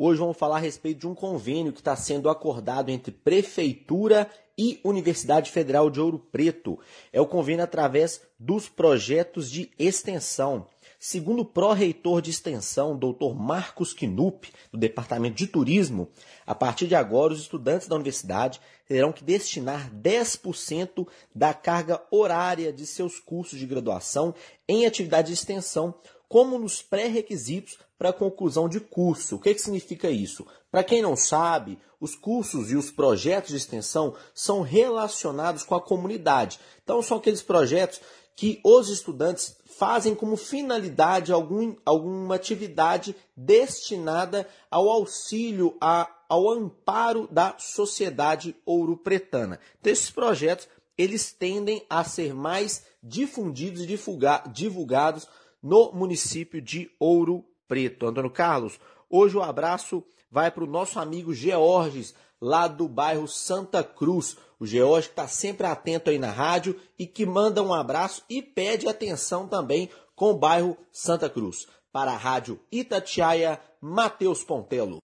Hoje vamos falar a respeito de um convênio que está sendo acordado entre Prefeitura e Universidade Federal de Ouro Preto. É o convênio através dos projetos de extensão. Segundo o pró-reitor de extensão, Dr. Marcos Knupp, do Departamento de Turismo, a partir de agora os estudantes da universidade terão que destinar 10% da carga horária de seus cursos de graduação em atividade de extensão, como nos pré-requisitos para a conclusão de curso. O que, que significa isso? Para quem não sabe, os cursos e os projetos de extensão são relacionados com a comunidade. Então, são aqueles projetos que os estudantes fazem como finalidade algum, alguma atividade destinada ao auxílio, a, ao amparo da sociedade ouro-pretana. Então, esses projetos eles tendem a ser mais difundidos e divulgados no município de Ouro Preto. Antônio Carlos, hoje o abraço vai para o nosso amigo Georges, lá do bairro Santa Cruz. O Georges está sempre atento aí na rádio e que manda um abraço e pede atenção também com o bairro Santa Cruz. Para a rádio Itatiaia, Matheus Pontelo.